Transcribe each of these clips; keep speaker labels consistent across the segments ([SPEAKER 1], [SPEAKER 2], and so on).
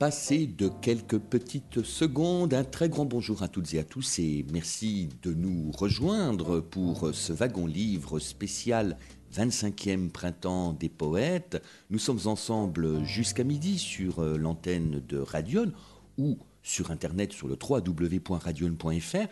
[SPEAKER 1] 11 heures passées de quelques petites secondes, un très grand bonjour à toutes et à tous et merci de nous rejoindre pour ce wagon livre spécial 25e printemps des poètes. Nous sommes ensemble jusqu'à midi sur euh, l'antenne de Radion ou sur internet sur le www.radion.fr.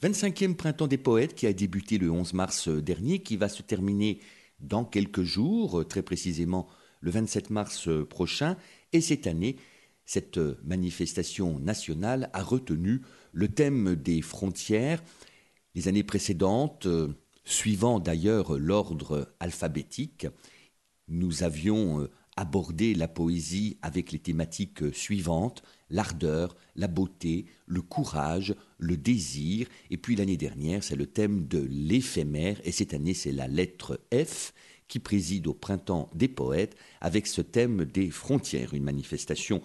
[SPEAKER 1] 25e printemps des poètes qui a débuté le 11 mars dernier, qui va se terminer dans quelques jours, très précisément le 27 mars prochain. Et cette année, cette manifestation nationale a retenu le thème des frontières. Les années précédentes, suivant d'ailleurs l'ordre alphabétique, nous avions abordé la poésie avec les thématiques suivantes l'ardeur, la beauté, le courage, le désir. Et puis l'année dernière, c'est le thème de l'éphémère. Et cette année, c'est la lettre F qui préside au printemps des poètes avec ce thème des frontières, une manifestation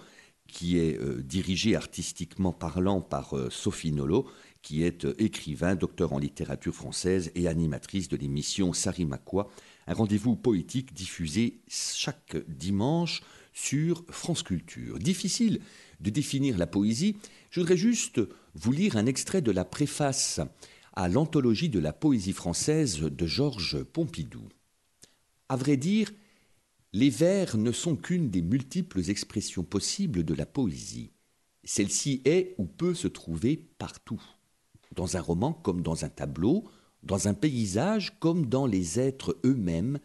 [SPEAKER 1] qui est euh, dirigée artistiquement parlant par euh, Sophie Nolot, qui est euh, écrivain, docteur en littérature française et animatrice de l'émission Sarimakwa, un rendez-vous poétique diffusé chaque dimanche sur France Culture. Difficile de définir la poésie, je voudrais juste vous lire un extrait de la préface à l'anthologie de la poésie française de Georges Pompidou. À vrai dire, les vers ne sont qu'une des multiples expressions possibles de la poésie. Celle-ci est ou peut se trouver partout, dans un roman comme dans un tableau, dans un paysage comme dans les êtres eux-mêmes,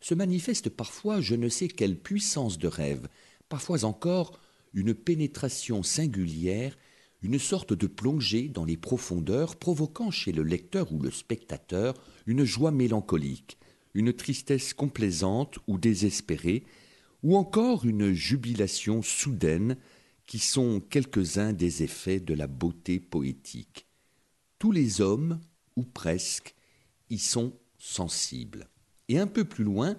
[SPEAKER 1] se manifeste parfois je ne sais quelle puissance de rêve, parfois encore une pénétration singulière, une sorte de plongée dans les profondeurs, provoquant chez le lecteur ou le spectateur une joie mélancolique, une tristesse complaisante ou désespérée, ou encore une jubilation soudaine, qui sont quelques-uns des effets de la beauté poétique. Tous les hommes, ou presque, y sont sensibles. Et un peu plus loin,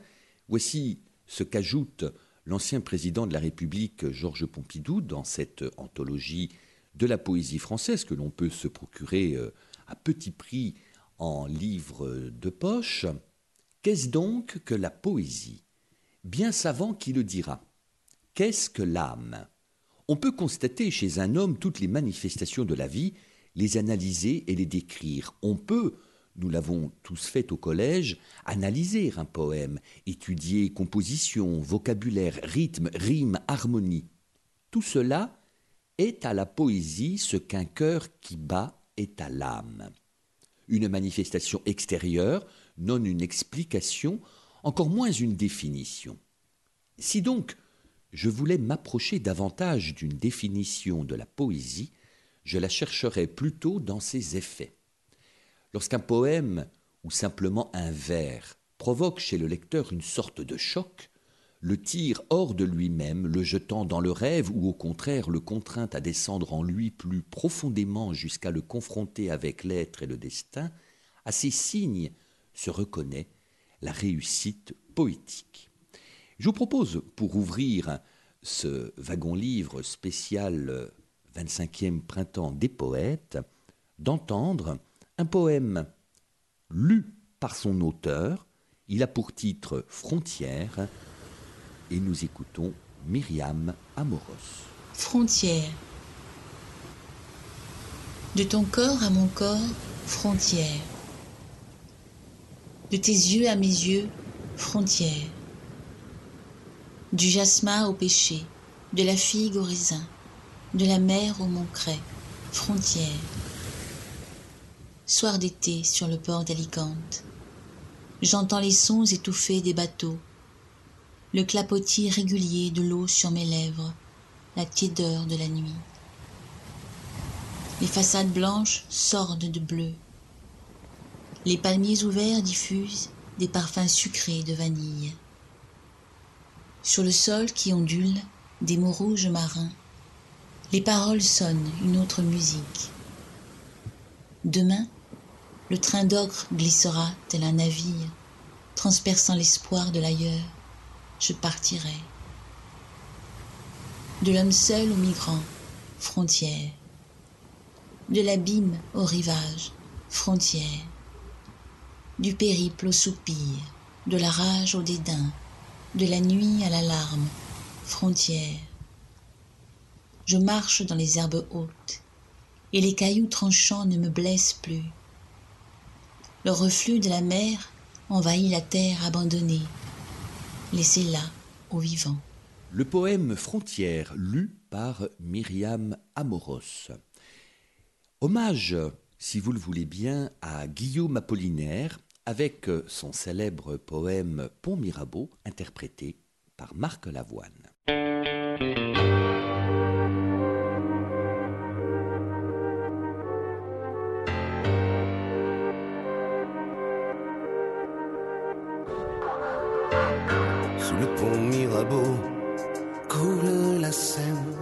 [SPEAKER 1] voici ce qu'ajoute l'ancien président de la République Georges Pompidou dans cette anthologie de la poésie française que l'on peut se procurer euh, à petit prix en livre de poche. Qu'est-ce donc que la poésie? Bien savant qui le dira. Qu'est-ce que l'âme? On peut constater chez un homme toutes les manifestations de la vie, les analyser et les décrire. On peut, nous l'avons tous fait au collège, analyser un poème, étudier composition, vocabulaire, rythme, rime, harmonie. Tout cela est à la poésie ce qu'un cœur qui bat est à l'âme. Une manifestation extérieure, non une explication, encore moins une définition. Si donc je voulais m'approcher davantage d'une définition de la poésie, je la chercherais plutôt dans ses effets. Lorsqu'un poème ou simplement un vers provoque chez le lecteur une sorte de choc, le tire hors de lui-même, le jetant dans le rêve ou au contraire le contraint à descendre en lui plus profondément jusqu'à le confronter avec l'être et le destin, à ces signes se reconnaît la réussite poétique. Je vous propose, pour ouvrir ce wagon-livre spécial 25e printemps des poètes, d'entendre un poème lu par son auteur. Il a pour titre Frontières et nous écoutons Myriam Amoros.
[SPEAKER 2] Frontières. De ton corps à mon corps, frontières de tes yeux à mes yeux, frontière. Du jasmin au péché, de la figue au raisin, de la mer au montcret, frontière. Soir d'été sur le port d'Alicante, j'entends les sons étouffés des bateaux, le clapotis régulier de l'eau sur mes lèvres, la tiédeur de la nuit. Les façades blanches sordent de bleu, Les palmiers ouverts diffusent des parfums sucrés de vanille. Sur le sol qui ondule des mots rouges marins, les paroles sonnent une autre musique. Demain, le train d'ocre glissera tel un navire, transperçant l'espoir de l'ailleurs. Je partirai. De l'homme seul au migrant, frontière. De l'abîme au rivage, frontière. Du périple au soupir, de la rage au dédain, de la nuit à l'alarme, frontière. Je marche dans les herbes hautes, et les cailloux tranchants ne me blessent plus. Le reflux de la mer envahit la terre abandonnée, laissée là aux vivants.
[SPEAKER 1] Le poème Frontières, lu par Myriam Amoros. Hommage, si vous le voulez bien, à Guillaume Apollinaire avec son célèbre poème Pont Mirabeau, interprété par Marc Lavoine.
[SPEAKER 3] Sous le pont Mirabeau coule la Seine.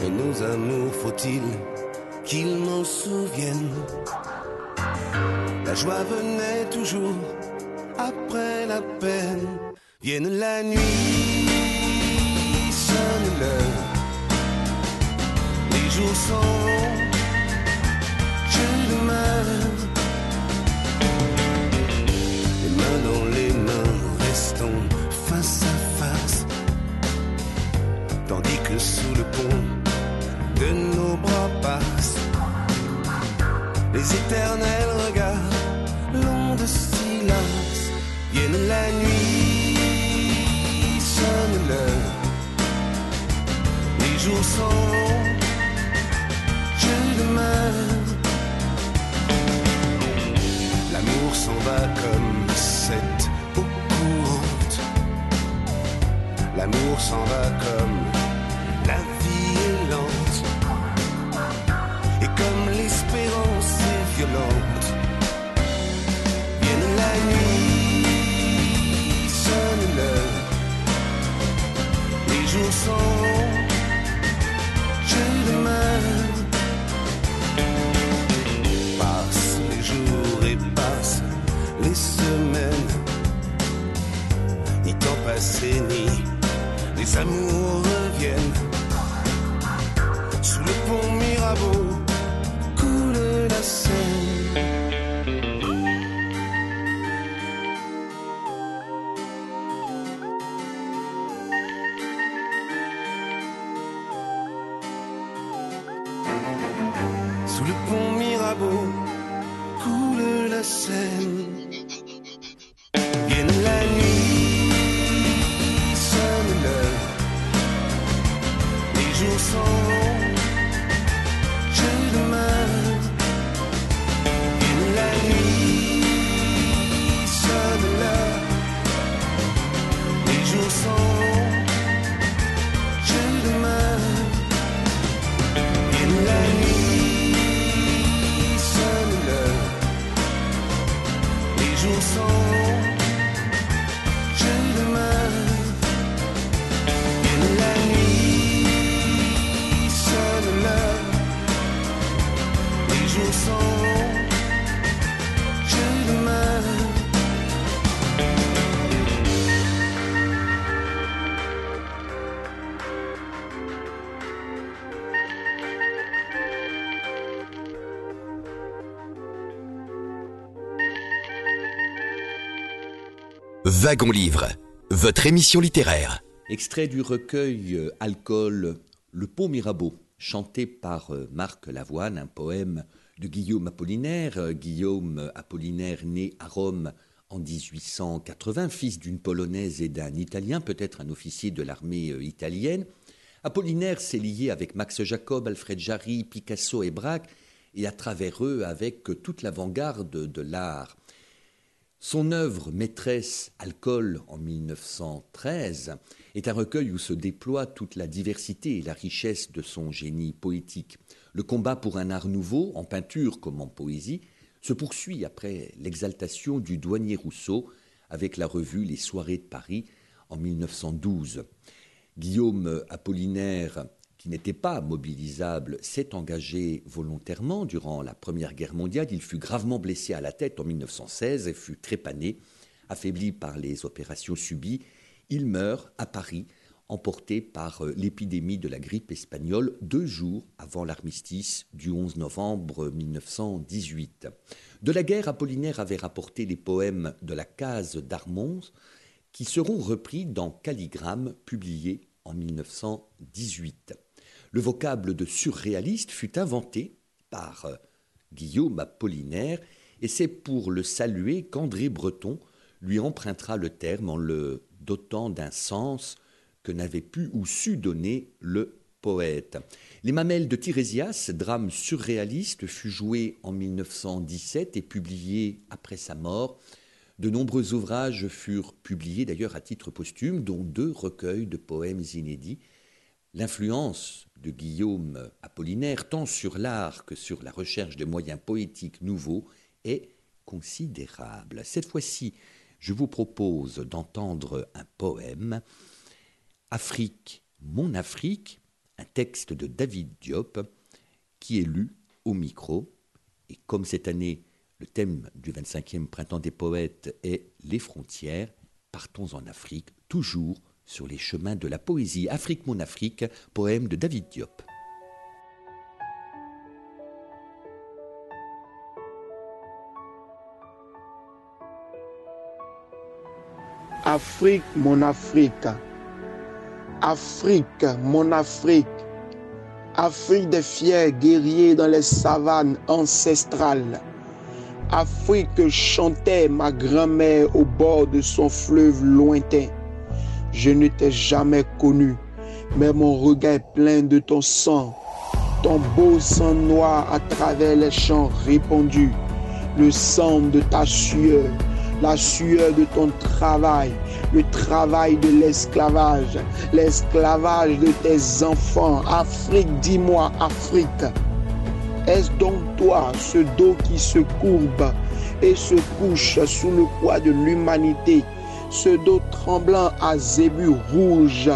[SPEAKER 3] Et nos amours, faut-il qu'ils m'en souviennent? La joie venait toujours après la peine. Vienne la nuit, sonne l'heure. Les jours sont longs, je demeure. Les mains dans les mains, restons face à face. Tandis que sous le pont de nos bras passent les éternels regards de silence. Vienne la nuit, sonne l'heure. Les jours sont longs, je demeure. L'amour s'en va comme cette eau courante. L'amour s'en va comme la vie est lente. Et comme l'espérance est violente.
[SPEAKER 4] Wagon Livre, votre émission littéraire.
[SPEAKER 1] Extrait du recueil euh, Alcool, Le Pont Mirabeau, chanté par euh, Marc Lavoine, un poème de Guillaume Apollinaire. Euh, Guillaume Apollinaire, né à Rome en 1880, fils d'une Polonaise et d'un Italien, peut-être un officier de l'armée italienne. Apollinaire s'est lié avec Max Jacob, Alfred Jarry, Picasso et Braque, et à travers eux avec toute l'avant-garde de l'art. Son œuvre maîtresse, Alcool, en 1913, est un recueil où se déploie toute la diversité et la richesse de son génie poétique. Le combat pour un art nouveau, en peinture comme en poésie, se poursuit après l'exaltation du douanier Rousseau avec la revue Les Soirées de Paris en 1912. Guillaume Apollinaire, qui n'était pas mobilisable, s'est engagé volontairement durant la Première Guerre mondiale. Il fut gravement blessé à la tête en 1916 et fut trépané. Affaibli par les opérations subies, il meurt à Paris emporté par euh, l'épidémie de la grippe espagnole deux jours avant l'armistice du 11 novembre 1918. De la guerre, Apollinaire avait rapporté les poèmes de la case d'Armons qui seront repris dans Calligramme, publié en 1918. Le vocable de surréaliste fut inventé par euh, Guillaume Apollinaire et c'est pour le saluer qu'André Breton lui empruntera le terme en le dotant d'un sens que n'avait pu ou su donner le poète. Les Mamelles de Tirésias, drame surréaliste, fut joué en 1917 et publié après sa mort. De nombreux ouvrages furent publiés d'ailleurs à titre posthume, dont deux recueils de poèmes inédits. L'influence de Guillaume Apollinaire, tant sur l'art que sur la recherche de moyens poétiques nouveaux, est considérable. Cette fois-ci, je vous propose d'entendre un poème Afrique, mon Afrique, un texte de David Diop qui est lu au micro. Et comme cette année, le thème du 25e printemps des poètes est les frontières, partons en Afrique, toujours sur les chemins de la poésie. Afrique, mon Afrique, poème de David Diop.
[SPEAKER 5] Afrique, mon Afrique. Afrique, mon Afrique, Afrique des fiers guerriers dans les savanes ancestrales. Afrique que chantait ma grand-mère au bord de son fleuve lointain. Je ne t'ai jamais connu, mais mon regard est plein de ton sang, ton beau sang noir à travers les champs répandus, le sang de ta sueur, la sueur de ton travail, le travail de l'esclavage, l'esclavage de tes enfants. Afrique, dis-moi, Afrique, est-ce donc toi ce dos qui se courbe et se couche sous le poids de l'humanité, ce dos tremblant à zébus rouge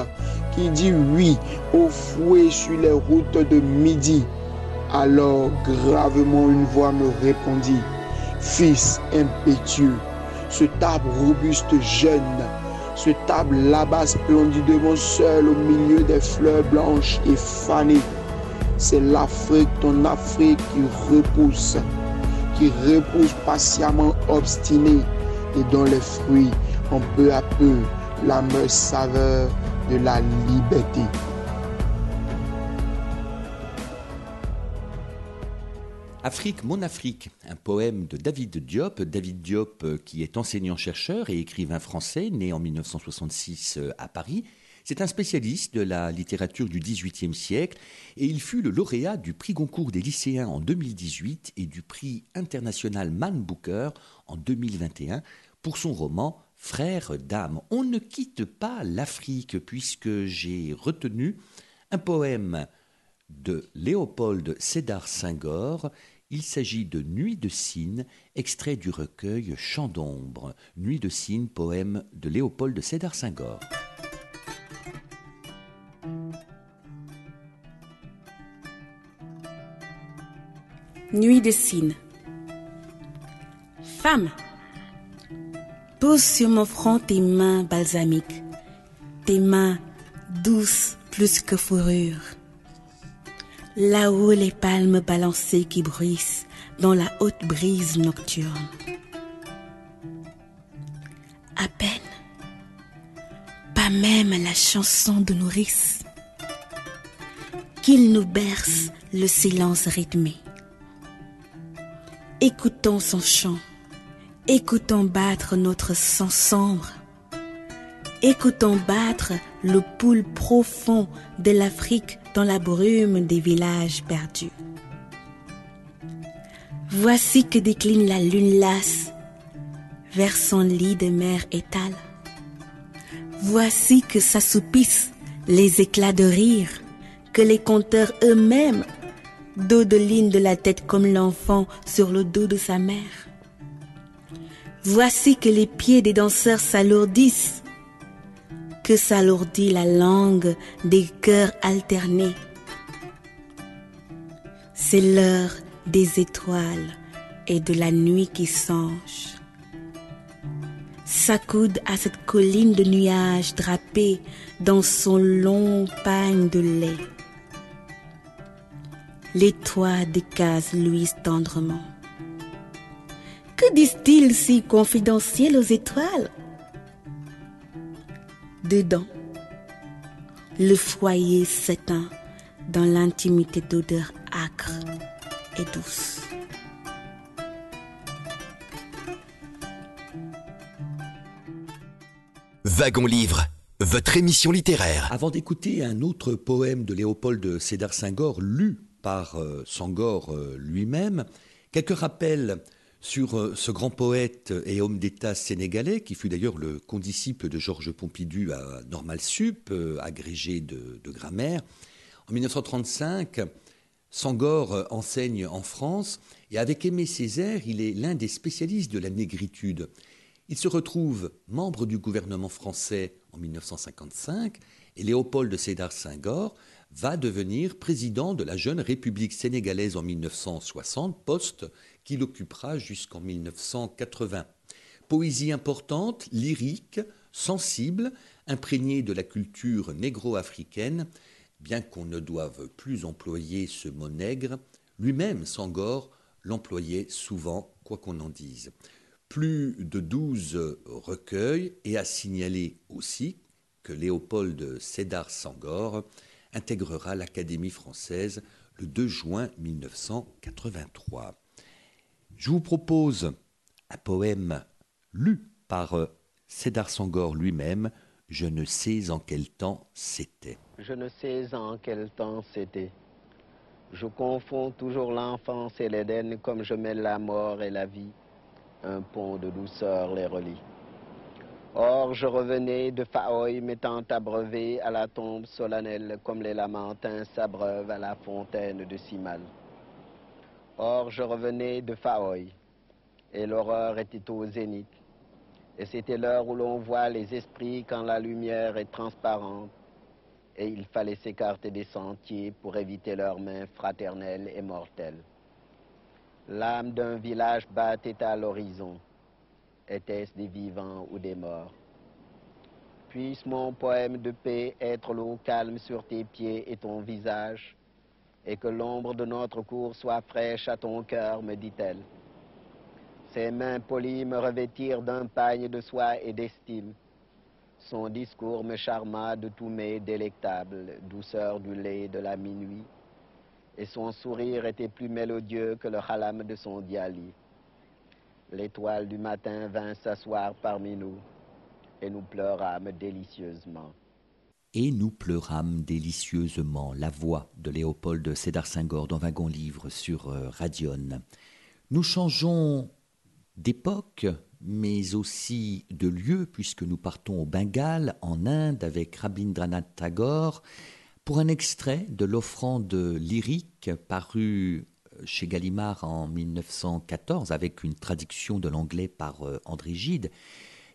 [SPEAKER 5] qui dit oui au fouet sur les routes de midi Alors gravement une voix me répondit, Fils impétueux, ce arbre robuste jeune, ce table là-bas splendidement seul au milieu des fleurs blanches et fanées. C'est l'Afrique, ton Afrique qui repousse, qui repousse patiemment obstiné et dont les fruits ont peu à peu la meilleure saveur de la liberté.
[SPEAKER 1] Afrique, mon Afrique, un poème de David Diop. David Diop, euh, qui est enseignant-chercheur et écrivain français, né en 1966 euh, à Paris. C'est un spécialiste de la littérature du XVIIIe siècle et il fut le lauréat du prix Goncourt des lycéens en 2018 et du prix international Man Booker en 2021 pour son roman Frères d'âme. On ne quitte pas l'Afrique puisque j'ai retenu un poème de Léopold Sédar Senghor il s'agit de Nuit de Cyne, extrait du recueil Chant d'ombre. Nuit de Cyne, poème de Léopold Sédar Senghor.
[SPEAKER 6] Nuit de Cyne. Femme, pose sur mon front tes mains balsamiques, tes mains douces plus que fourrure là-haut les palmes balancées qui bruissent dans la haute brise nocturne. À peine, pas même la chanson de nourrice, qu'il nous berce le silence rythmé. Écoutons son chant, écoutons battre notre sang sombre, écoutons battre le poule profond de l'Afrique dans la brume des villages perdus. Voici que décline la lune lasse vers son lit de mer étale. Voici que s'assoupissent les éclats de rire que les conteurs eux-mêmes dodeline de la tête comme l'enfant sur le dos de sa mère. Voici que les pieds des danseurs s'alourdissent, que s'alourdit la langue des cœurs alternés. C'est l'heure des étoiles et de la nuit qui songe. S'accoude à cette colline de nuages drapée dans son long pagne de lait. Les toits décasent Louise tendrement. Que disent-ils si confidentiels aux étoiles? Dedans, le foyer s'éteint dans l'intimité d'odeurs âcres et douces.
[SPEAKER 4] Wagon Livre, votre émission littéraire.
[SPEAKER 1] Avant d'écouter un autre poème de Léopold de Sédar Senghor, lu par euh, Senghor euh, lui-même, quelques rappels sur euh, ce grand poète et homme d'État sénégalais, qui fut d'ailleurs le condisciple de Georges Pompidou à Normal Sup, agrégé de, grammaire. En 1935, Senghor enseigne en France et avec Aimé Césaire, il est l'un des spécialistes de la négritude. Il se retrouve membre du gouvernement français en 1955 et Léopold de Sédar Senghor va devenir président de la jeune République sénégalaise en 1960, poste qu'il occupera jusqu'en 1980. Poésie importante, lyrique, sensible, imprégnée de la culture négro-africaine, bien qu'on ne doive plus employer ce mot nègre, lui-même, Senghor, l'employait souvent, quoi qu'on en dise plus de douze recueils et a signalé aussi que Léopold Sédar Sangor intégrera l'Académie française le 2 juin 1983. Je vous propose un poème lu par Sédar Sangor lui-même, Je ne sais en quel temps c'était.
[SPEAKER 7] Je ne sais en quel temps c'était. Je confonds toujours l'enfance et l'Éden comme je mets la mort et la vie un pont de douceur les relie. Or, je revenais de Faoï, m'étant abreuvé à la tombe solennelle, comme les lamentins s'abreuvent à la fontaine de Simal. Or, je revenais de Faoï, et l'horreur était au zénith. Et c'était l'heure où l'on voit les esprits quand la lumière est transparente, et il fallait s'écarter des sentiers pour éviter leurs mains fraternelles et mortelles. L'âme d'un village battait à l'horizon. Était-ce des vivants ou des morts? Puisse mon poème de paix être l'eau calme sur tes pieds et ton visage, et que l'ombre de notre cour soit fraîche à ton cœur, me dit-elle. Ses mains polies me revêtirent d'un pagne de soie et d'estime. Son discours me charma de tous mes délectables, douceur du lait de la minuit et son sourire était plus mélodieux que le halam de son diali. L'étoile du matin vint s'asseoir parmi nous, et nous pleurâmes délicieusement.
[SPEAKER 1] Et nous pleurâmes délicieusement la voix de Léopold Sédar Senghor dans Wagon Livre sur euh, Radion. Nous changeons d'époque, mais aussi de lieu, puisque nous partons au Bengale, en Inde, avec Rabindranath Tagore, pour un extrait de l'offrande lyrique paru chez Gallimard en 1914 avec une traduction de l'anglais par euh, André Gide,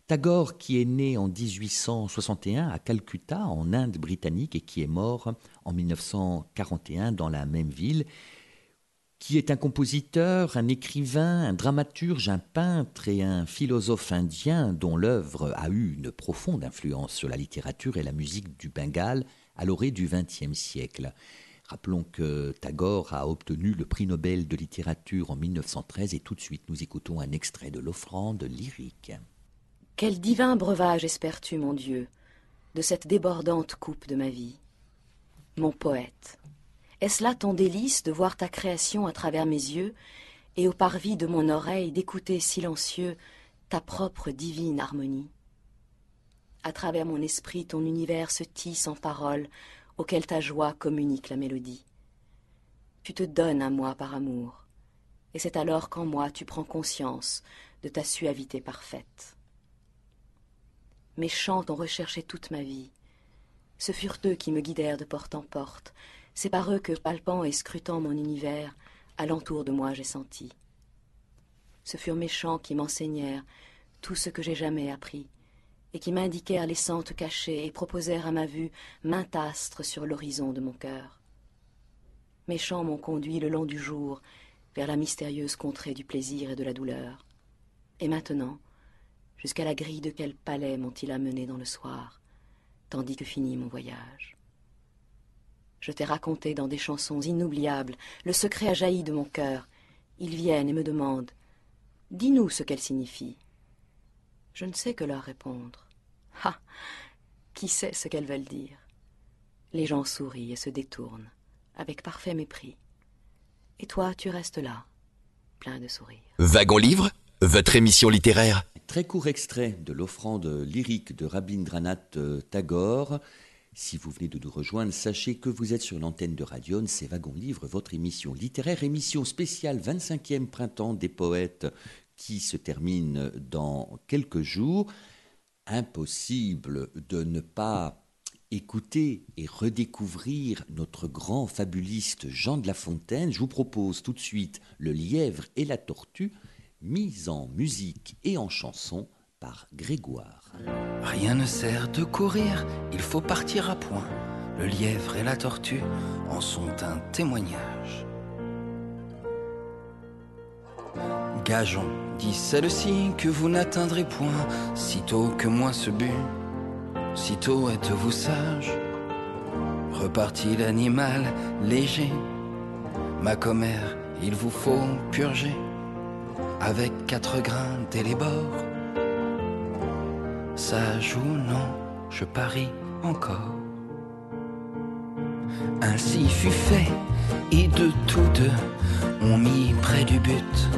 [SPEAKER 1] Tagore, qui est né en 1861 à Calcutta, en Inde britannique, et qui est mort en 1941 dans la même ville, qui est un compositeur, un écrivain, un dramaturge, un peintre et un philosophe indien dont l'œuvre a eu une profonde influence sur la littérature et la musique du Bengale à l'orée du XXe siècle. Rappelons que Tagore a obtenu le prix Nobel de littérature en 1913 et tout de suite nous écoutons un extrait de l'offrande lyrique.
[SPEAKER 8] Quel divin breuvage espères-tu, mon Dieu, de cette débordante coupe de ma vie? Mon poète, est-ce là ton délice de voir ta création à travers mes yeux et au parvis de mon oreille d'écouter silencieux ta propre divine harmonie? À travers mon esprit, ton univers se tisse en paroles auxquelles ta joie communique la mélodie. Tu te donnes à moi par amour, et c'est alors qu'en moi tu prends conscience de ta suavité parfaite. Mes chants ont recherché toute ma vie. Ce furent eux qui me guidèrent de porte en porte, C'est par eux que, palpant et scrutant mon univers, alentour de moi j'ai senti. Ce furent mes chants qui m'enseignèrent tout ce que j'ai jamais appris, et qui m'indiquèrent les sentes cachées et proposèrent à ma vue maint astre sur l'horizon de mon cœur. Mes chants m'ont conduit le long du jour vers la mystérieuse contrée du plaisir et de la douleur. Et maintenant, jusqu'à la grille de quel palais m'ont-ils amené dans le soir, tandis que finit mon voyage. Je t'ai raconté dans des chansons inoubliables le secret a jailli de mon cœur. Ils viennent et me demandent Dis-nous ce qu'elles signifient. Je ne sais que leur répondre. Ah Qui sait ce qu'elles veulent dire? Les gens sourient et se détournent, avec parfait mépris. Et toi, tu restes là, plein de sourires.
[SPEAKER 4] Wagon Livre, votre émission littéraire.
[SPEAKER 1] Très court extrait de l'offrande lyrique de Rabindranath Tagore. Si vous venez de nous rejoindre, sachez que vous êtes sur l'antenne de Radion, c'est Wagon Livre, votre émission littéraire, émission spéciale 25e printemps des poètes qui se termine dans quelques jours. Impossible de ne pas écouter et redécouvrir notre grand fabuliste Jean de La Fontaine. Je vous propose tout de suite Le lièvre et la tortue, mise en musique et en chanson par Grégoire.
[SPEAKER 9] Rien ne sert de courir, il faut partir à point. Le lièvre et la tortue en sont un témoignage. Gageons, dit celle-ci, que vous n'atteindrez point, sitôt que moi ce but, sitôt êtes-vous sage. Repartit l'animal léger, ma commère, il vous faut purger, avec quatre grains dès les bords. Non, je parie encore. Ainsi fut fait, et de tous deux, on mit près du but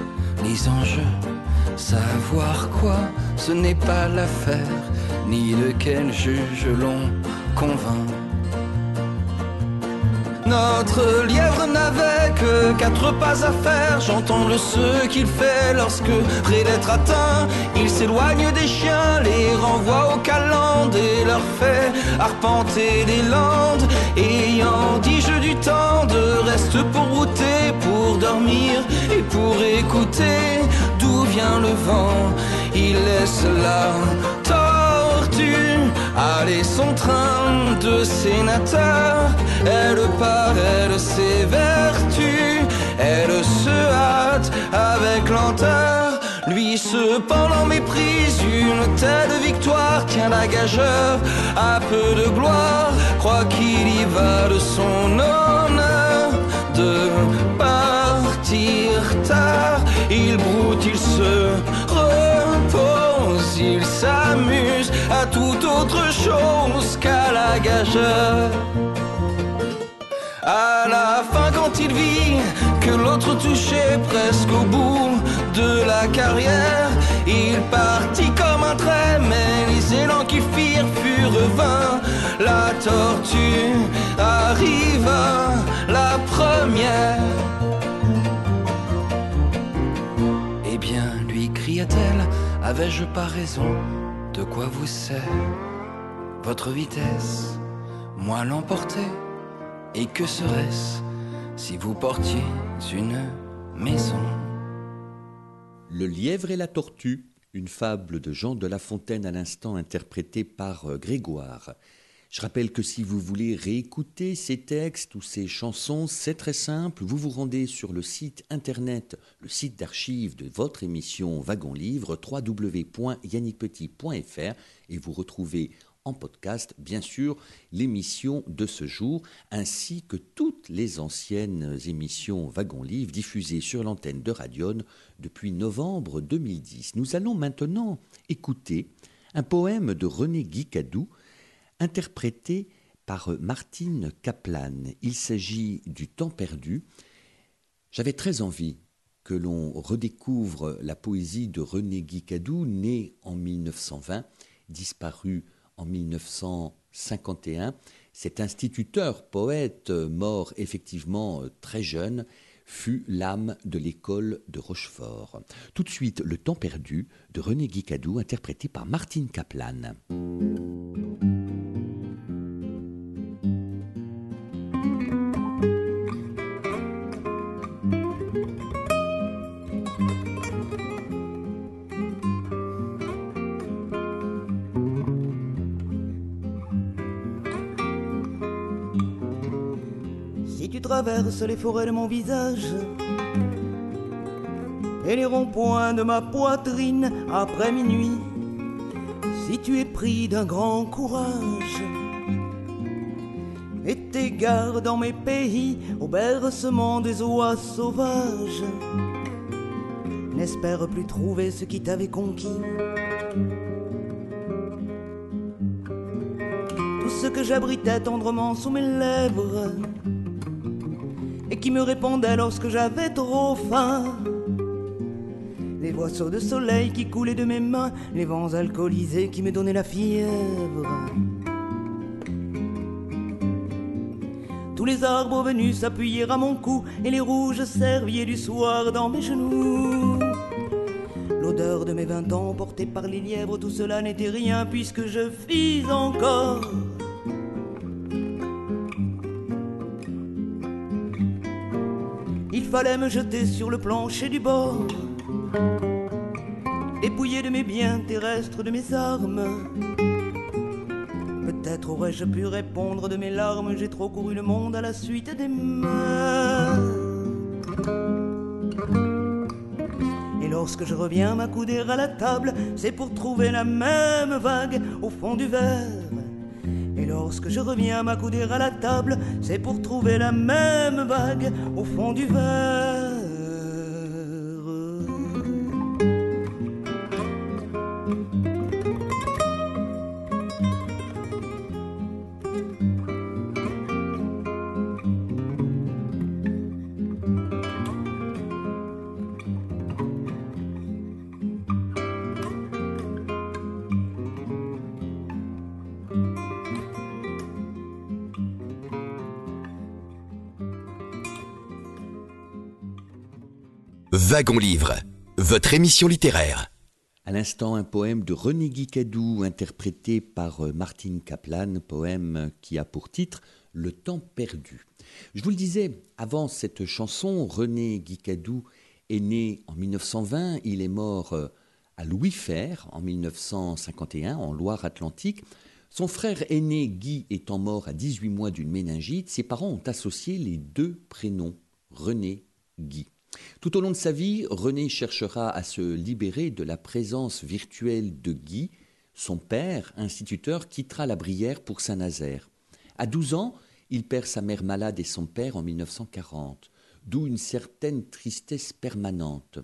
[SPEAKER 9] les enjeux. Savoir quoi, ce n'est pas l'affaire, ni de quel juge l'on convainc. Notre lièvre n'avait que quatre pas à faire. J'entends le ce qu'il fait lorsque, près d'être atteint, il s'éloigne des chiens, les renvoie aux calendes et leur fait arpenter des landes. Ayant dit je du temps de reste pour router, pour dormir et pour écouter d'où vient le vent? Il laisse la tortue aller son train de sénateur. Elle part, elle s'évertue, elle se hâte avec lenteur. Lui cependant méprise une telle victoire Tient la gageure à peu de gloire Croit qu'il y va de son honneur De partir tard Il broute, il se repose Il s'amuse à toute autre chose qu'à la gageure à la fin, quand il vit que l'autre touchait presque au bout de la carrière, il partit comme un trait, mais les élans qu'il firent furent vains. La tortue arriva la première. Eh bien, lui cria-t-elle, avais-je pas raison quoi vous sert votre vitesse Moi l'emporter et que serait-ce si vous portiez une maison?
[SPEAKER 1] Le lièvre et la tortue, une fable de Jean de La Fontaine à l'instant interprétée par euh, Grégoire. Je rappelle que si vous voulez réécouter ces textes ou ces chansons, c'est très simple. Vous vous rendez sur le site internet, le site d'archives de votre émission Wagon Livre, www.yannickpetit.fr, et vous retrouvez en podcast, bien sûr, l'émission de ce jour, ainsi que toutes les anciennes émissions Wagon Livre diffusées sur l'antenne de Radion depuis novembre 2010. Nous allons maintenant écouter un poème de René Guicadou, interprété par Martine Kaplan. Il s'agit du temps perdu. J'avais très envie que l'on redécouvre la poésie de René Guicadou, né en 1920, disparu en 1951. Cet instituteur, poète, mort effectivement très jeune, fut l'âme de l'école de Rochefort. Tout de suite, Le temps perdu de René Guicadou, interprété par Martine Kaplan.
[SPEAKER 10] Traverses les forêts de mon visage et les ronds-points de ma poitrine après minuit. Si tu es pris d'un grand courage et t'égares dans mes pays au bercement des oies sauvages, n'espère plus trouver ce qui t'avait conquis. Tout ce que j'abritais tendrement sous mes lèvres qui me répondait lorsque j'avais trop faim. Les boisseaux de soleil qui coulaient de mes mains, les vents alcoolisés qui me donnaient la fièvre. Tous les arbres venus s'appuyer à mon cou et les rouges serviers du soir dans mes genoux. L'odeur de mes vingt ans portée par les lièvres, tout cela n'était rien puisque je fis encore. Fallait me jeter sur le plancher du bord, dépouillé de mes biens terrestres, de mes armes. Peut-être aurais-je pu répondre de mes larmes, j'ai trop couru le monde à la suite des mains. Et lorsque je reviens m'accouder à la table, c'est pour trouver la même vague au fond du verre. Lorsque je reviens m'accouder à la table, c'est pour trouver la même vague au fond du verre.
[SPEAKER 4] Wagon Livre, votre émission littéraire.
[SPEAKER 1] À l'instant, un poème de René Guicadou interprété par euh, Martine Kaplan, poème qui a pour titre Le temps perdu. Je vous le disais, avant cette chanson, René Guicadou est né en 1920, il est mort euh, à Louis Fer en 1951 en Loire-Atlantique. Son frère aîné Guy étant mort à 18 mois d'une méningite, ses parents ont associé les deux prénoms, René Guy. Tout au long de sa vie, René cherchera à se libérer de la présence virtuelle de Guy. Son père, instituteur, quittera la Brière pour Saint-Nazaire. À 12 ans, il perd sa mère malade et son père en 1940, d'où une certaine tristesse permanente.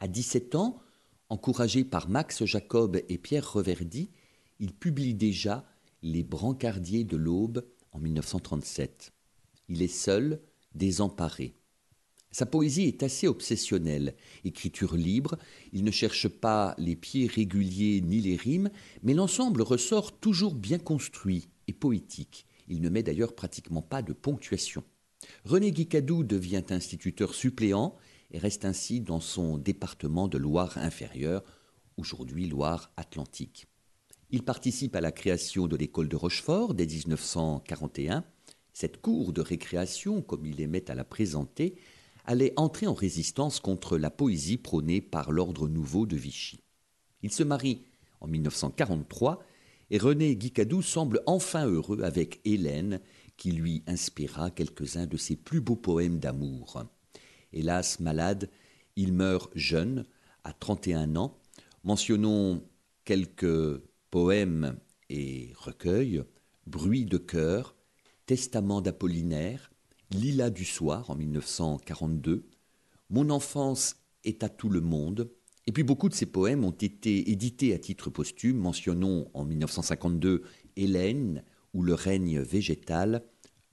[SPEAKER 1] À 17 ans, encouragé par Max Jacob et Pierre Reverdy, il publie déjà Les brancardiers de l'Aube en 1937. Il est seul, désemparé. Sa poésie est assez obsessionnelle. Écriture libre, il ne cherche pas les pieds réguliers ni les rimes, mais l'ensemble ressort toujours bien construit et poétique. Il ne met d'ailleurs pratiquement pas de ponctuation. René Guicadou devient instituteur suppléant et reste ainsi dans son département de Loire inférieure, aujourd'hui Loire Atlantique. Il participe à la création de l'école de Rochefort dès 1941. Cette cour de récréation, comme il aimait à la présenter, allait entrer en résistance contre la poésie prônée par l'ordre nouveau de Vichy. Il se marie en 1943 et René Guicadou semble enfin heureux avec Hélène qui lui inspira quelques-uns de ses plus beaux poèmes d'amour. Hélas malade, il meurt jeune, à 31 ans. Mentionnons quelques poèmes et recueils Bruit de cœur, Testament d'Apollinaire, Lila du soir en 1942, Mon enfance est à tout le monde, et puis beaucoup de ces poèmes ont été édités à titre posthume, mentionnons en 1952 Hélène ou Le règne végétal,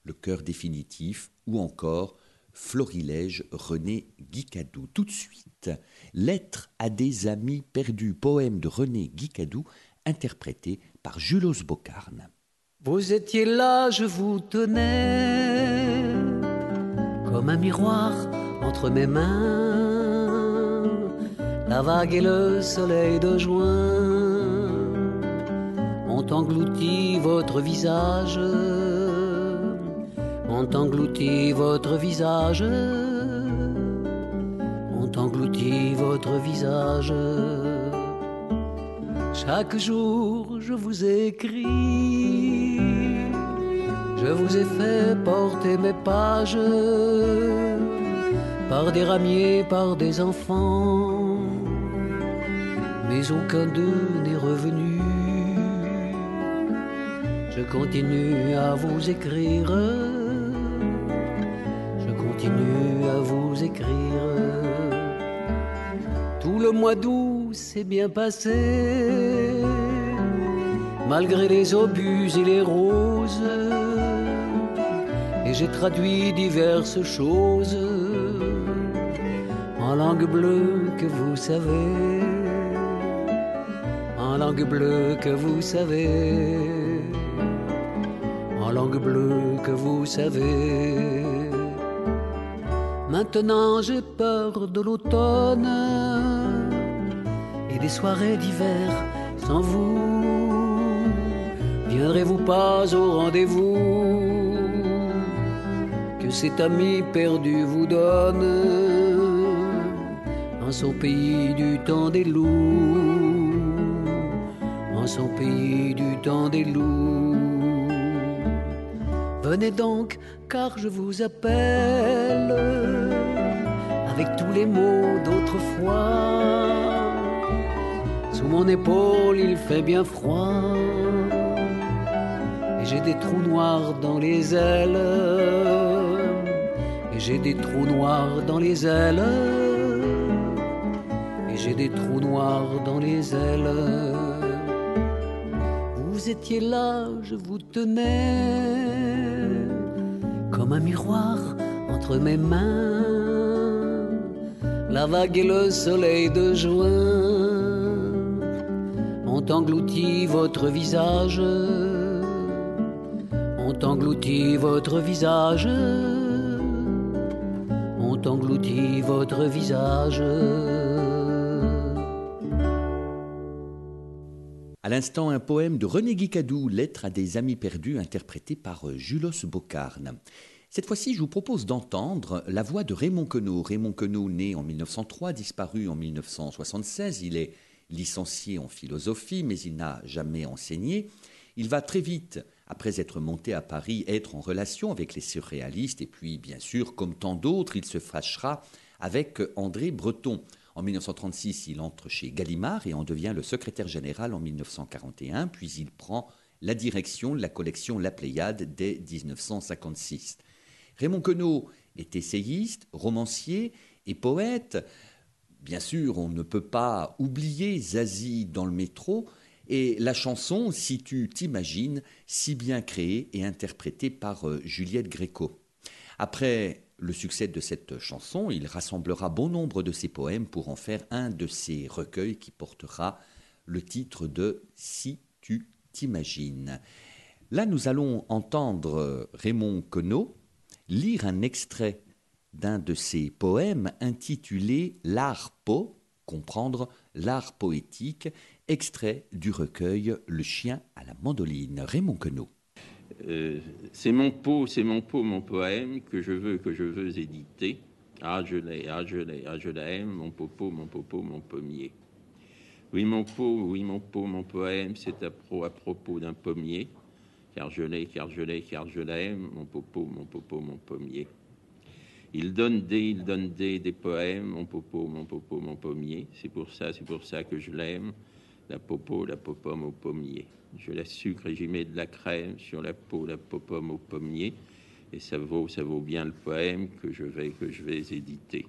[SPEAKER 1] Le cœur définitif, ou encore Florilège René Guicadou. Tout de suite, Lettre à des amis perdus, poème de René Guicadou, interprété par Julos Bocarne.
[SPEAKER 11] Vous étiez là, je vous tenais comme un miroir entre mes mains, la vague et le soleil de juin ont englouti votre visage, ont englouti votre visage, ont englouti votre visage. Chaque jour je vous écris je vous ai fait porter mes pages par des ramiers, par des enfants, mais aucun d'eux n'est revenu. Je continue à vous écrire, je continue à vous écrire. Tout le mois d'août s'est bien passé, malgré les obus et les roses j'ai traduit diverses choses en langue bleue que vous savez, en langue bleue que vous savez, en langue bleue que vous savez. Maintenant j'ai peur de l'automne et des soirées d'hiver sans vous. Viendrez-vous pas au rendez-vous que cet ami perdu vous donne en son pays du temps des loups, en son pays du temps des loups. Venez donc, car je vous appelle avec tous les mots d'autrefois. Sous mon épaule, il fait bien froid et j'ai des trous noirs dans les ailes et j'ai des trous noirs dans les ailes. Et j'ai des trous noirs dans les ailes. Vous étiez là, je vous tenais comme un miroir entre mes mains. La vague et le soleil de juin ont englouti votre visage, ont englouti votre visage visage.
[SPEAKER 1] À l'instant, un poème de René Guicadou, Lettre à des amis perdus, interprété par euh, Julos Bocarne. Cette fois-ci, je vous propose d'entendre la voix de Raymond Queneau. Raymond Queneau, né en 1903, disparu en 1976. Il est licencié en philosophie, mais il n'a jamais enseigné. Il va très vite après être monté à Paris, être en relation avec les surréalistes, et puis bien sûr, comme tant d'autres, il se fâchera avec André Breton. En 1936, il entre chez Gallimard et en devient le secrétaire général en 1941, puis il prend la direction de la collection La Pléiade dès 1956. Raymond Queneau est essayiste, romancier et poète. Bien sûr, on ne peut pas oublier Zazie dans le métro, et la chanson, si tu t'imagines, si bien créée et interprétée par euh, Juliette Gréco. Après le succès de cette chanson, il rassemblera bon nombre de ses poèmes pour en faire un de ses recueils qui portera le titre de Si tu t'imagines. Là, nous allons entendre Raymond Queneau lire un extrait d'un de ses poèmes intitulé L'art po, comprendre l'art poétique, Extrait du recueil Le chien à la mandoline, Raymond Queneau.
[SPEAKER 12] Euh, c'est mon pot, c'est mon pot, mon poème que je veux, que je veux éditer. Ah, je l'ai, ah, je l'ai, ah, je l'aime, mon popo, mon popo, mon pommier. Oui, mon pot, oui, mon pot, mon poème, c'est à, pro, à propos d'un pommier. Car je l'ai, car je l'ai, car je l'aime, mon popo, mon popo, mon pommier. Il donne des, il donne des, des poèmes, mon popo, mon popo, mon pommier. C'est pour ça, c'est pour ça que je l'aime la popo, la popome au pommier. Je la sucre et j'y mets de la crème sur la peau, la popome au pommier. Et ça vaut, ça vaut bien le poème que je vais, que je vais éditer.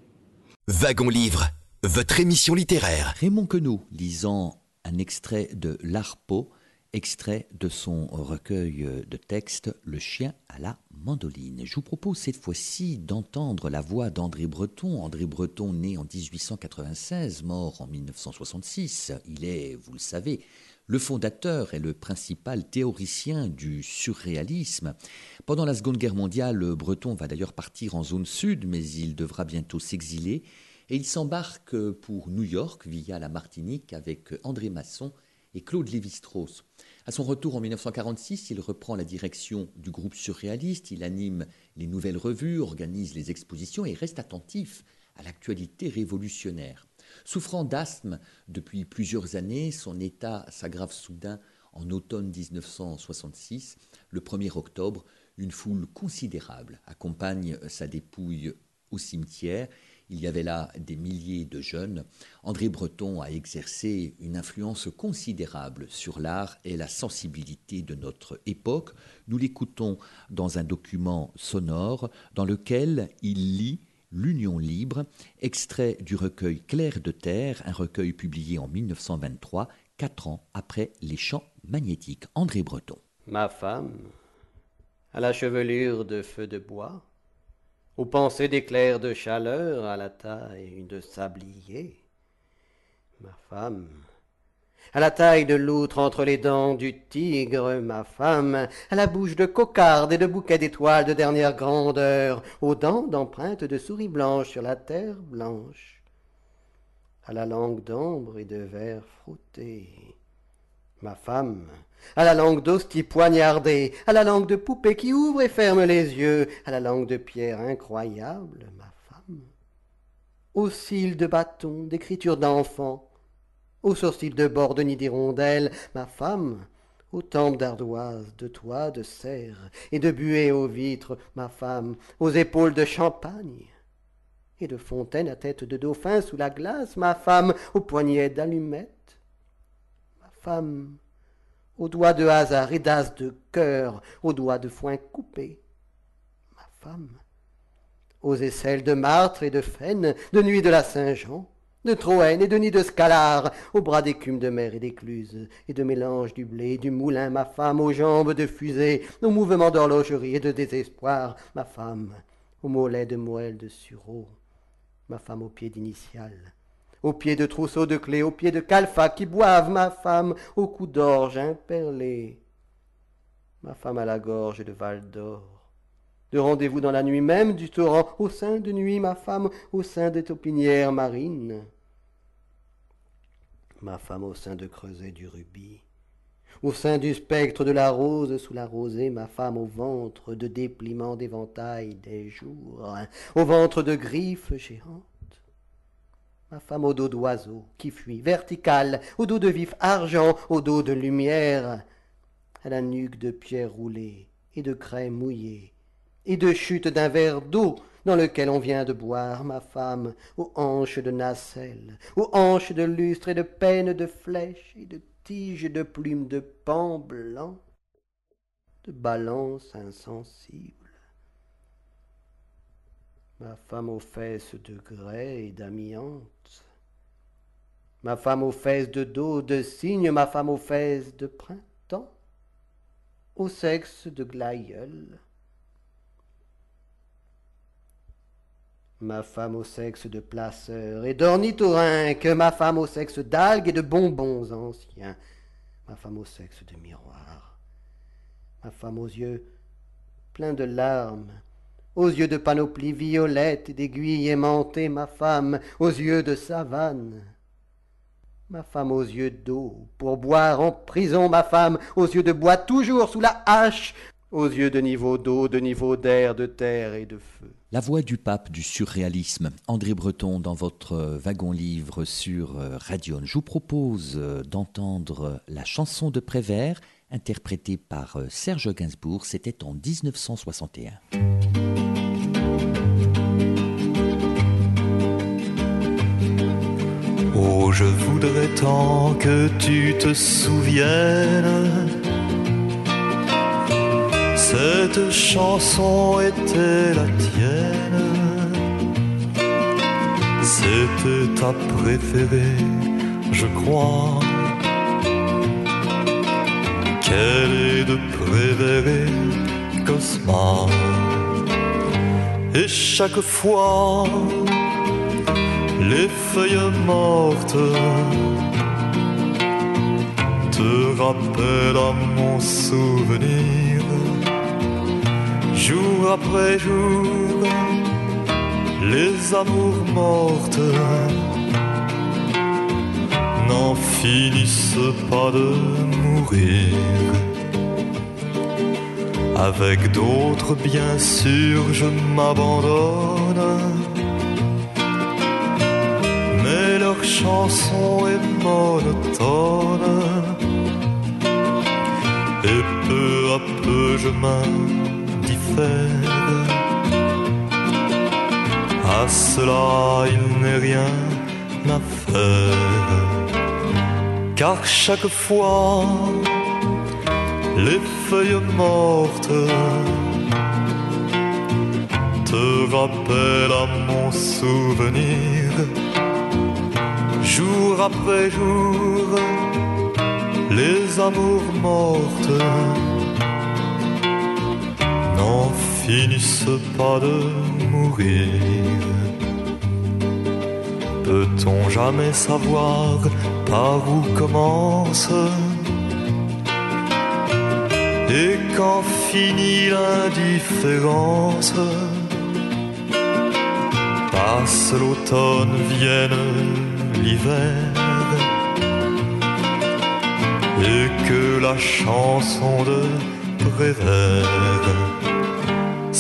[SPEAKER 4] Wagon Livre, votre émission littéraire.
[SPEAKER 1] Raymond Queneau lisant un extrait de L'Arpo, extrait de son recueil de textes Le chien à la mandoline. Je vous propose cette fois-ci d'entendre la voix d'André Breton. André Breton, né en 1896, mort en 1966. Il est, vous le savez, le fondateur et le principal théoricien du surréalisme. Pendant la Seconde Guerre mondiale, Breton va d'ailleurs partir en zone sud, mais il devra bientôt s'exiler. Et il s'embarque pour New York via la Martinique avec André Masson et Claude Lévi-Strauss. À son retour en 1946, il reprend la direction du groupe surréaliste, il anime les nouvelles revues, organise les expositions et reste attentif à l'actualité révolutionnaire. Souffrant d'asthme depuis plusieurs années, son état s'aggrave soudain en automne 1966. Le 1er octobre, Une foule considérable accompagne sa dépouille au cimetière. Il y avait là des milliers de jeunes. André Breton a exercé une influence considérable sur l'art et la sensibilité de notre époque. Nous l'écoutons dans un document sonore dans lequel il lit L'Union libre, extrait du recueil Clair de terre, un recueil publié en 1923, quatre ans après Les Chants magnétiques. André Breton.
[SPEAKER 13] Ma femme, à la chevelure de feu de bois, aux pensées d'éclairs de chaleur, à la taille de sablier. Ma femme, à la taille de loutre entre les dents du tigre, ma femme, à la bouche de cocarde et de bouquets d'étoiles de dernière grandeur, aux dents d'empreintes de souris blanches sur la terre blanche, à la langue d'ombre et de verre frotté. Ma femme, à la langue d'hostie poignardée, à la langue de poupée qui ouvre et ferme les yeux, à la langue de pierre incroyable, ma femme, aux cils de bâton, d'écriture d'enfant, aux sourcils de bord de nid d'hirondelle, ma femme, aux tempes d'ardoise, de toits de serre et de buée aux vitres, ma femme, aux épaules de champagne et de fontaine à tête de dauphin sous la glace, ma femme, aux poignets d'allumettes, ma femme, aux doigts de hasard et d'as de cœur, aux doigts de foin coupé, ma femme, aux aisselles de martre et de faine, de nuit de la Saint-Jean, de Troène et de nid de Scalar, aux bras d'écume de mer et d'écluse, et de mélange du blé, du moulin, ma femme, aux jambes de fusée, aux mouvements d'horlogerie et de désespoir, ma femme, aux mollets de moelle de sureau, ma femme aux pieds d'initial, aux pieds de trousseau de clés, aux pieds de calfa qui boivent, ma femme, au cou d'orge imperlé, ma femme à la gorge de Val d'Or, de rendez-vous dans la nuit même du torrent, au sein de nuit, ma femme, au sein des taupinières marines, ma femme au sein de creuset du rubis, au sein du spectre de la rose sous la rosée, ma femme au ventre de dépliement d'éventail des jours, au ventre de griffes géantes, ma femme au dos d'oiseau qui fuit, vertical, au dos de vif argent, au dos de lumière, à la nuque de pierre roulée et de craie mouillée, et de chute d'un verre d'eau dans lequel on vient de boire, ma femme, aux hanches de nacelle, aux hanches de lustre et de peine de flèches et de tiges de plumes de pan blanc, de balance insensible. Ma femme aux fesses de grès et d'amiante, ma femme aux fesses de dos, de cygne, ma femme aux fesses de printemps, au sexe de glaïeul, ma femme au sexe de placeur et d'ornithorynque, ma femme au sexe d'algues et de bonbons anciens, ma femme au sexe de miroir, ma femme aux yeux pleins de larmes, aux yeux de panoplie violette et d'aiguilles aimantées, ma femme aux yeux de savane, ma femme aux yeux d'eau, pour boire en prison, ma femme aux yeux de bois toujours sous la hache, aux yeux de niveau d'eau, de niveau d'air, de terre et de feu.
[SPEAKER 1] La voix du pape du surréalisme, André Breton, dans votre wagon-livre sur Radion. Je vous propose d'entendre la chanson de Prévert, interprétée par Serge Gainsbourg. C'était en 1961.
[SPEAKER 14] Oh, je voudrais tant que tu te souviennes cette chanson était la tienne, c'était ta préférée, je crois. Quelle est de préférée, Cosma? Et chaque fois, les feuilles mortes te rappellent à mon souvenir jour après jour, les amours mortes n'en finissent pas de mourir. Avec d'autres, bien sûr, je m'abandonne. Mais leur chanson est monotone. Et peu à peu, je m'indiffère À cela, il n'est rien à faire. Car chaque fois, les feuilles mortes te rappellent à mon souvenir. Jour après jour, les amours mortes finissent pas de mourir. Peut-on jamais savoir par où commence? Et quand finit l'indifférence? Passe l'automne, vienne l'hiver. Et que la chanson de Prévert,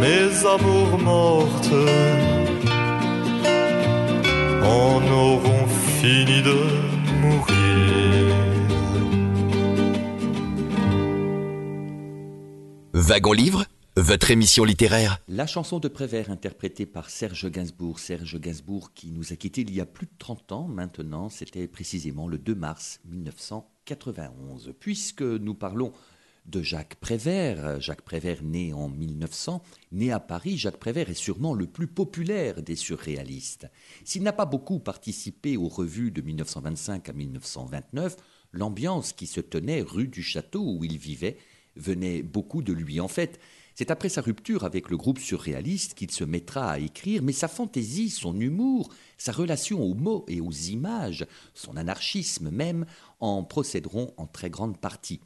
[SPEAKER 14] mes amours mortes en auront fini de mourir.
[SPEAKER 4] Wagon Livre, votre émission littéraire.
[SPEAKER 1] La chanson de Prévert interprétée par Serge Gainsbourg. Serge Gainsbourg qui nous a quittés il y a plus de 30 ans maintenant, c'était précisément le 2 mars 1991. Puisque nous parlons de Jacques Prévert, Jacques Prévert né en 1900, né à Paris, Jacques Prévert est sûrement le plus populaire des surréalistes. S'il n'a pas beaucoup participé aux revues de 1925 à 1929, l'ambiance qui se tenait rue du Château où il vivait venait beaucoup de lui. En fait, c'est après sa rupture avec le groupe surréaliste qu'il se mettra à écrire, mais sa fantaisie, son humour, sa relation aux mots et aux images, son anarchisme même, en procéderont en très grande partie.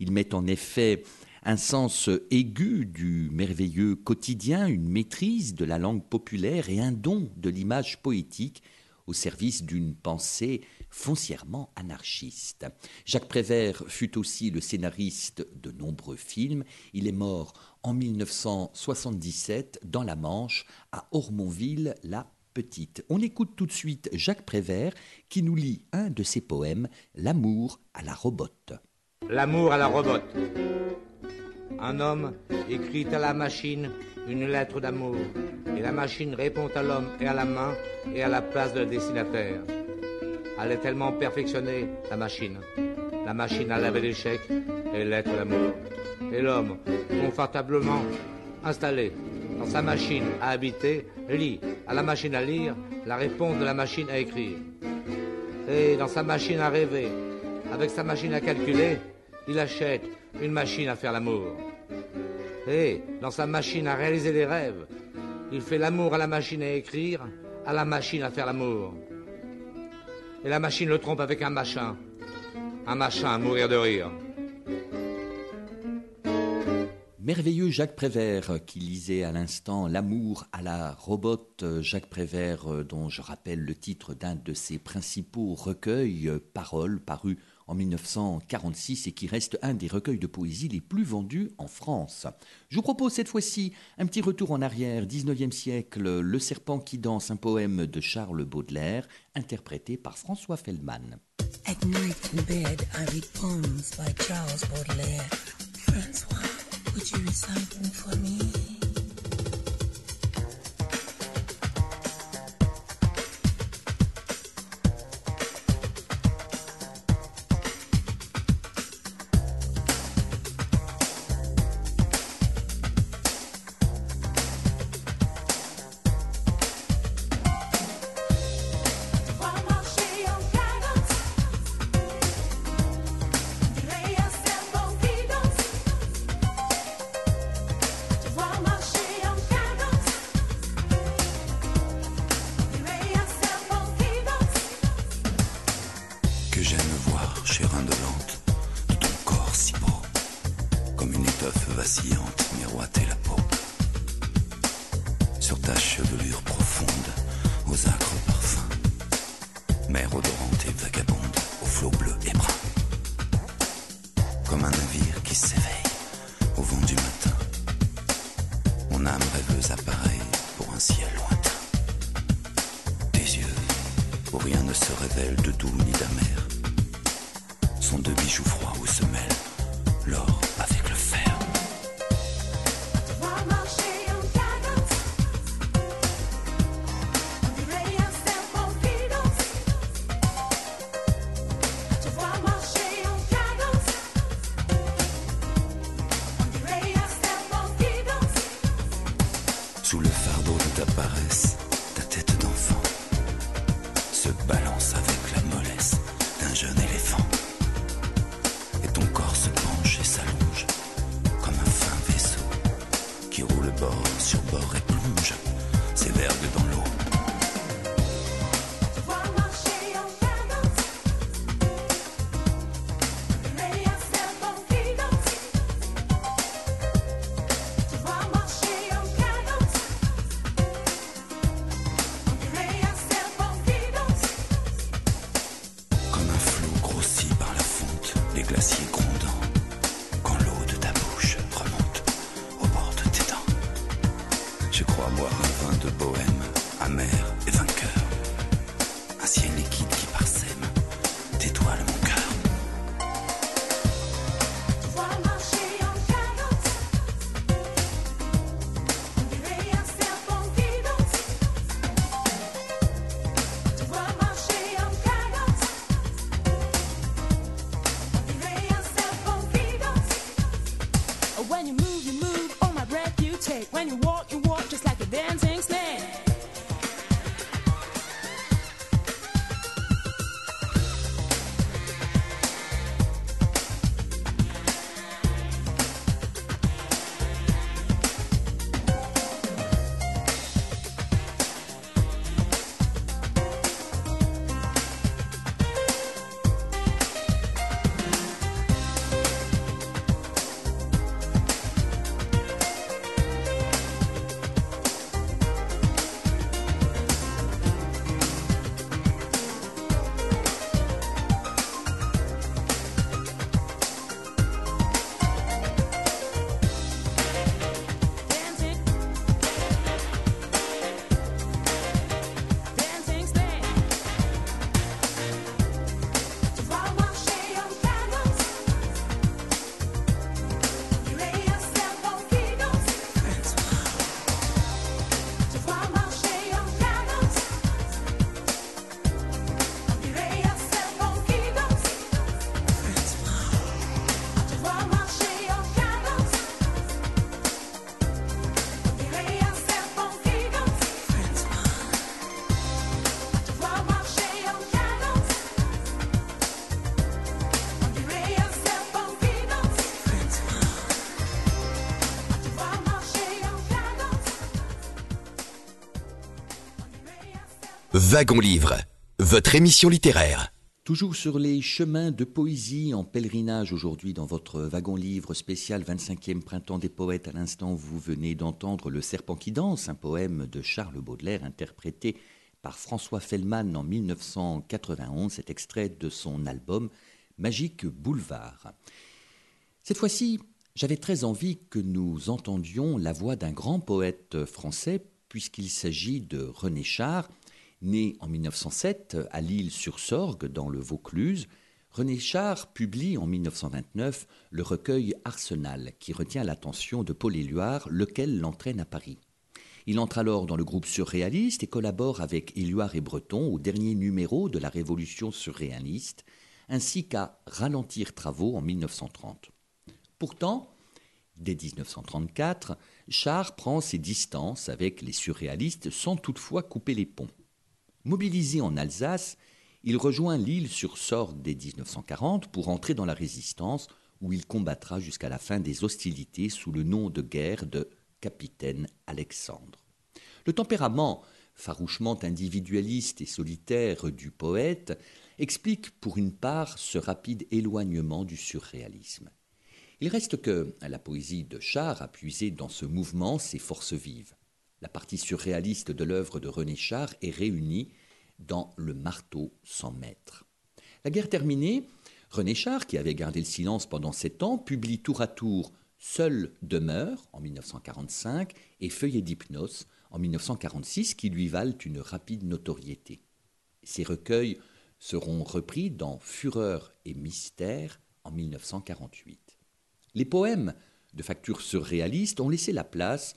[SPEAKER 1] Il met en effet un sens aigu du merveilleux quotidien, une maîtrise de la langue populaire et un don de l'image poétique au service d'une pensée foncièrement anarchiste. Jacques Prévert fut aussi le scénariste de nombreux films. Il est mort en 1977 dans la Manche, à Ormonville, la On écoute tout de suite Jacques Prévert qui nous lit un de ses poèmes, L'amour à la robote.
[SPEAKER 15] L'amour à la robote. Un homme écrit à la machine une lettre d'amour, et la machine répond à l'homme et à la main et à la place de destinataire. Elle est tellement perfectionnée, la machine. La machine a lavé l'échec et lettre d'amour. Et l'homme, confortablement installé dans sa machine à habiter, lit à la machine à lire la réponse de la machine à écrire. Et dans sa machine à rêver, avec sa machine à calculer, il achète une machine à faire l'amour. Et dans sa machine à réaliser des rêves, il fait l'amour à la machine à écrire, à la machine à faire l'amour. Et la machine le trompe avec un machin. Un machin à mourir de rire.
[SPEAKER 1] Merveilleux Jacques Prévert qui lisait à l'instant L'amour à la robote. Jacques Prévert, euh, dont je rappelle le titre d'un de ses principaux recueils, euh, Paroles, paru en 1946 et qui reste un des recueils de poésie les plus vendus en France. Je vous propose cette fois-ci un petit retour en arrière, 19e siècle, Le serpent qui danse, un poème de Charles Baudelaire, interprété par François Feldman.
[SPEAKER 16] At night in bed, I read poems by Charles Baudelaire. François, would you recite them for me?
[SPEAKER 17] J'aime voir, chère indolente, de ton corps si beau, comme une étoffe vacillante miroiter la peau. sur ta chevelure profonde, aux acres parfums. Mer odorante et vagabonde, aux flots bleus et bruns. Comme un navire qui s'éveille au vent du matin. Mon âme rêveuse apparaît pour un ciel lointain. Tes yeux, où rien ne se révèle de doux ni d'amer, deux bijoux froids où se
[SPEAKER 4] Wagon Livre, votre émission littéraire.
[SPEAKER 1] Toujours sur les chemins de poésie en pèlerinage aujourd'hui dans votre wagon livre spécial 25e printemps des poètes. À l'instant, vous venez d'entendre Le Serpent qui danse, un poème de Charles Baudelaire interprété par François Fellman en 1991. Cet extrait de son album Magique Boulevard. Cette fois-ci, j'avais très envie que nous entendions la voix d'un grand poète français, puisqu'il s'agit de René Char, né en 1907 à Lille-sur-Sorgue, dans le Vaucluse. René Char publie en 1929 le recueil Arsenal, qui retient l'attention de Paul Éluard, lequel l'entraîne à Paris. Il entre alors dans le groupe surréaliste et collabore avec Éluard et Breton au dernier numéro de la Révolution surréaliste, ainsi qu'à Ralentir Travaux en 1930. Pourtant, dès 1934, Char prend ses distances avec les surréalistes sans toutefois couper les ponts. Mobilisé en Alsace, il rejoint l'île sur Sorgue dès 1940 pour entrer dans la résistance où il combattra jusqu'à la fin des hostilités sous le nom de guerre de capitaine Alexandre. Le tempérament farouchement individualiste et solitaire du poète explique pour une part ce rapide éloignement du surréalisme. Il reste que la poésie de Char a puisé dans ce mouvement ses forces vives. La partie surréaliste de l'œuvre de René Char est réunie dans Le marteau sans maître. La guerre terminée, René Char, qui avait gardé le silence pendant sept ans, publie tour à tour Seul demeure en 1945 et Feuillet d'hypnose en 1946 qui lui valent une rapide notoriété. Ces recueils seront repris dans Fureur et mystère en 1948. Les poèmes de facture surréaliste ont laissé la place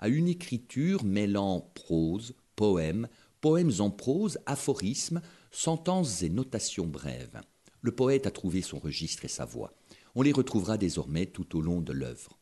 [SPEAKER 1] à une écriture mêlant prose, poèmes, poèmes en prose, aphorismes, sentences et notations brèves. Le poète a trouvé son registre et sa voix. On les retrouvera désormais tout au long de l'œuvre.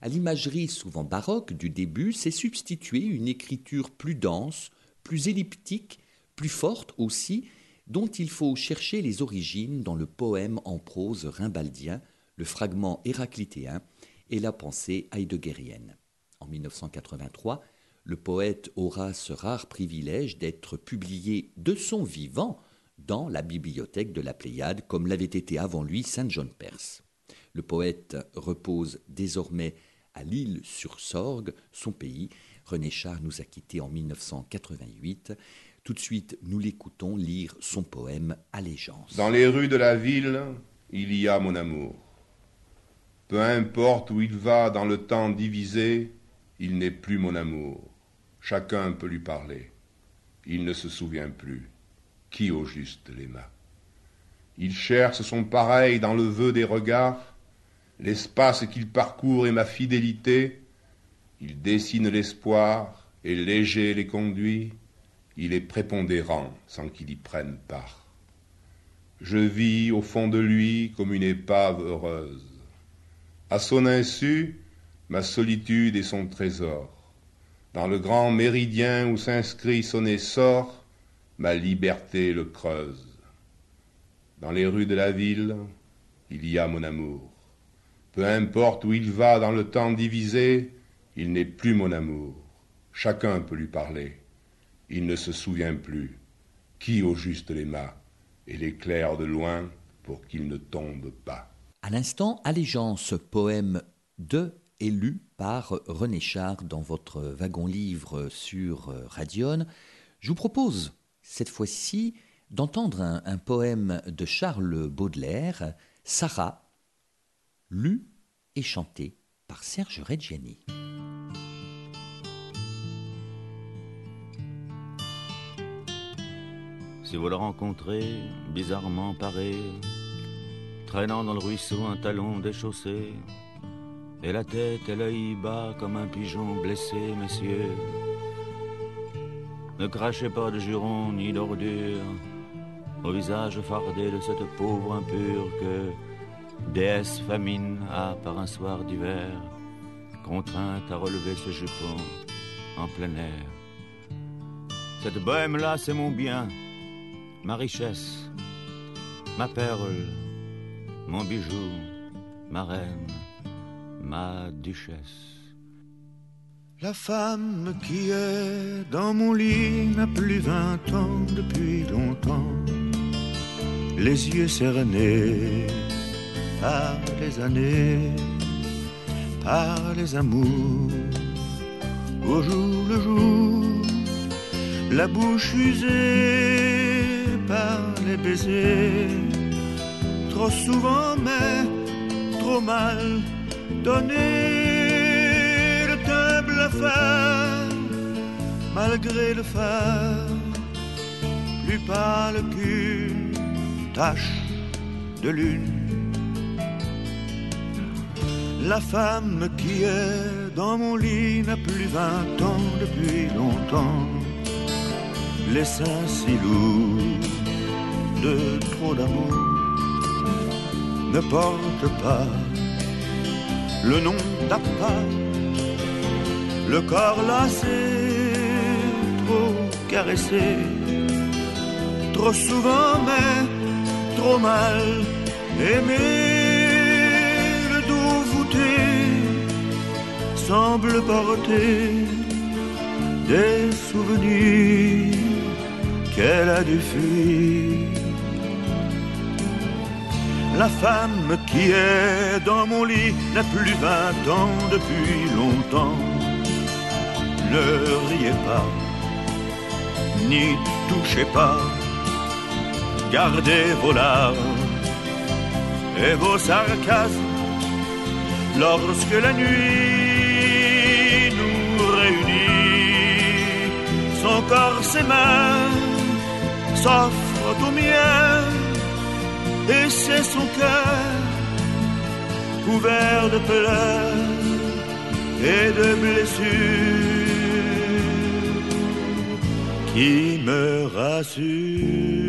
[SPEAKER 1] À l'imagerie souvent baroque du début s'est substituée une écriture plus dense, plus elliptique, plus forte aussi, dont il faut chercher les origines dans le poème en prose rimbaldien, le fragment héraclitéen et la pensée heideggerienne. En 1983, le poète aura ce rare privilège d'être publié de son vivant dans la bibliothèque de la Pléiade, comme l'avait été avant lui Saint John Perse. Le poète repose désormais à l'île sur Sorgue, son pays. René Char nous a quittés en 1988. Tout de suite, nous l'écoutons lire son poème Allégeance.
[SPEAKER 18] Dans les rues de la ville, il y a mon amour. Peu importe où il va dans le temps divisé, il n'est plus mon amour. Chacun peut lui parler. Il ne se souvient plus. Qui au juste l'aima? Il cherche son pareil dans le vœu des regards. L'espace qu'il parcourt est ma fidélité. Il dessine l'espoir et léger les conduit. Il est prépondérant sans qu'il y prenne part. Je vis au fond de lui comme une épave heureuse. À son insu, ma solitude est son trésor. Dans le grand méridien où s'inscrit son essor, ma liberté le creuse. Dans les rues de la ville, il y a mon amour. Peu importe où il va dans le temps divisé, il n'est plus mon amour. Chacun peut lui parler. Il ne se souvient plus. Qui au juste l'aima et l'éclaire de loin pour qu'il ne tombe pas.
[SPEAKER 1] À l'instant, Allégeance, poème de et lu par René Char dans votre wagon-livre sur Radion. Je vous propose cette fois-ci d'entendre un, un, poème de Charles Baudelaire, Sarah, lu et chanté par Serge Reggiani.
[SPEAKER 19] Si vous le rencontrez, bizarrement paré, traînant dans le ruisseau un talon déchaussé, et la tête et l'œil bas comme un pigeon blessé, messieurs. Ne crachez pas de jurons ni d'ordures au visage fardé de cette pauvre impure que déesse famine a par un soir d'hiver contrainte à relever ses jupons en plein air. Cette bohème-là, c'est mon bien, ma richesse, ma perle, mon bijou, ma reine ma duchesse.
[SPEAKER 20] La femme qui est dans mon lit n'a plus vingt ans depuis longtemps. Les yeux cernés par les années, par les amours, au jour le jour, la bouche usée par les baisers, trop souvent mais trop mal donner le table à faire, malgré le phare, plus pâle qu'une tache de lune. La femme qui est dans mon lit n'a plus vingt ans depuis longtemps. Les seins si lourds de trop d'amour ne porte pas le nom d'appât, le corps lassé, trop caressé, trop souvent mais trop mal aimé, le dos voûté semble porter des souvenirs qu'elle a dû fuir. La femme qui est dans mon lit n'a plus vingt ans depuis longtemps. ne riez pas, n'y touchez pas, gardez vos larmes et vos sarcasmes lorsque la nuit nous réunit. Son corps, ses mains s'offrent au mien c'est son cœur couvert de pleurs et de blessures qui me rassure?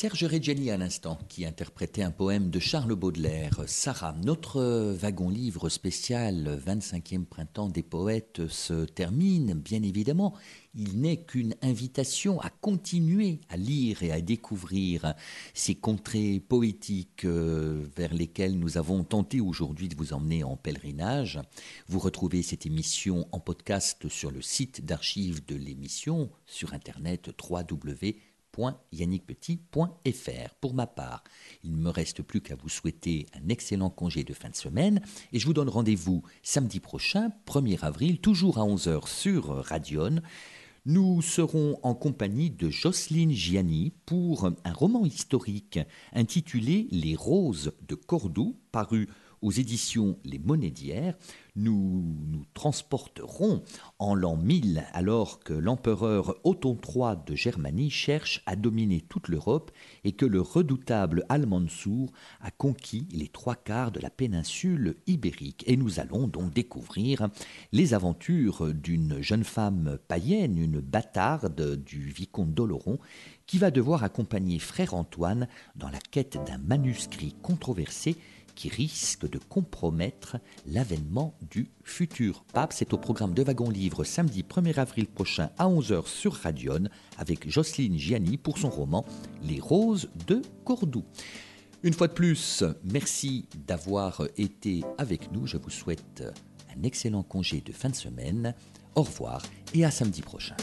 [SPEAKER 1] Serge Reggiani à l'instant, qui interprétait un poème de Charles Baudelaire. Sarah, notre wagon-livre spécial 25e printemps des poètes se termine, bien évidemment. Il n'est qu'une invitation à continuer à lire et à découvrir ces contrées poétiques euh, vers lesquelles nous avons tenté aujourd'hui de vous emmener en pèlerinage. Vous retrouvez cette émission en podcast sur le site d'archives de l'émission, sur internet www yannickpetit.fr. Pour ma part, il ne me reste plus qu'à vous souhaiter un excellent congé de fin de semaine et je vous donne rendez-vous samedi prochain, 1er avril, toujours à 11h sur Radion. Nous serons en compagnie de Jocelyne Gianni pour un roman historique intitulé Les Roses de Cordoue, paru aux éditions Les d'hier, nous nous transporterons en l'an 1000 alors que l'empereur Othon III de Germanie cherche à dominer toute l'Europe et que le redoutable Al-Mansour a conquis les trois quarts de la péninsule ibérique. Et nous allons donc découvrir les aventures d'une jeune femme païenne, une bâtarde du vicomte d'Oloron, qui va devoir accompagner frère Antoine dans la quête d'un manuscrit controversé qui risque de compromettre l'avènement du futur pape. C'est au programme de Wagon Livre samedi 1er avril prochain à 11h sur Radion avec Jocelyne Gianni pour son roman Les Roses de Cordoue. Une fois de plus, merci d'avoir été avec nous. Je vous souhaite un excellent congé de fin de semaine. Au revoir et à samedi prochain.